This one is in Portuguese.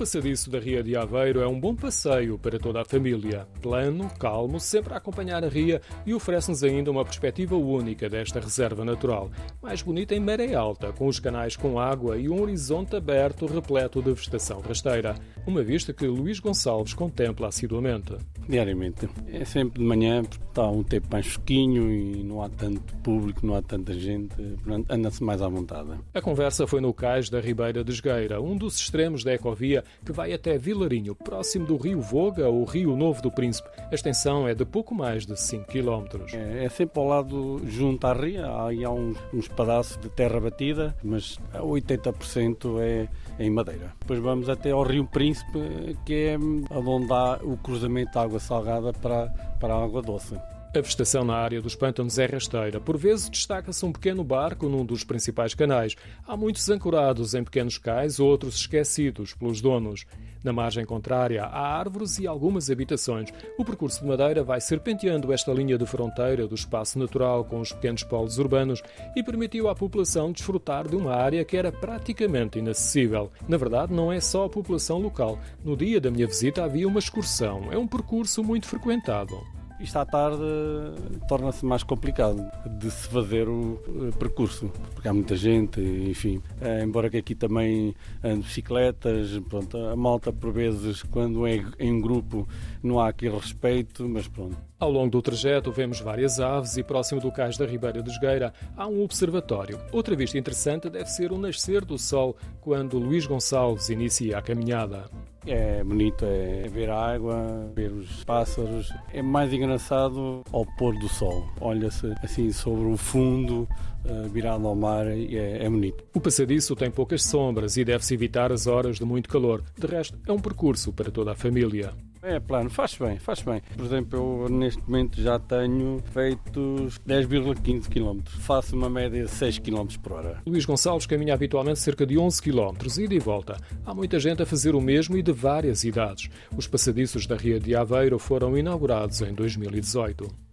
passadiço da Ria de Aveiro é um bom passeio para toda a família. Plano, calmo, sempre a acompanhar a ria e oferece-nos ainda uma perspectiva única desta reserva natural. Mais bonita em maré alta, com os canais com água e um horizonte aberto repleto de vegetação rasteira. Uma vista que Luís Gonçalves contempla assiduamente. Diariamente. É sempre de manhã, porque está um tempo mais fresquinho e não há tanto público, não há tanta gente, anda-se mais à vontade. A conversa foi no cais da Ribeira de Esgueira, um dos extremos da ecovia que vai até Vilarinho, próximo do Rio Voga ou Rio Novo do Príncipe. A extensão é de pouco mais de 5 km. É, é sempre ao lado, junto à ria, aí há uns, uns pedaços de terra batida, mas 80% é em madeira. Depois vamos até ao Rio Príncipe, que é onde há o cruzamento da água salgada para, para a água doce. A vegetação na área dos pântanos é rasteira. Por vezes destaca-se um pequeno barco num dos principais canais. Há muitos ancorados em pequenos cais, outros esquecidos pelos donos. Na margem contrária, há árvores e algumas habitações. O percurso de madeira vai serpenteando esta linha de fronteira do espaço natural com os pequenos polos urbanos e permitiu à população desfrutar de uma área que era praticamente inacessível. Na verdade, não é só a população local. No dia da minha visita havia uma excursão. É um percurso muito frequentado isto à tarde torna-se mais complicado de se fazer o percurso, porque há muita gente, enfim. Eh, embora que aqui também ande bicicletas, pronto, a malta por vezes, quando é em grupo, não há aquele respeito, mas pronto. Ao longo do trajeto vemos várias aves e próximo do cais da Ribeira de Esgueira há um observatório. Outra vista interessante deve ser o nascer do sol quando Luís Gonçalves inicia a caminhada. É bonito é ver a água, ver os pássaros. É mais engraçado ao pôr do sol. Olha-se assim sobre o fundo, eh, virado ao mar, e é, é bonito. O passadiço tem poucas sombras e deve-se evitar as horas de muito calor. De resto, é um percurso para toda a família. É plano, faz bem, faz bem. Por exemplo, eu neste momento já tenho feito 10,15 km. Faço uma média de 6 km por hora. Luís Gonçalves caminha habitualmente cerca de 11 km, ida e volta. Há muita gente a fazer o mesmo e de várias idades. Os passadiços da Ria de Aveiro foram inaugurados em 2018.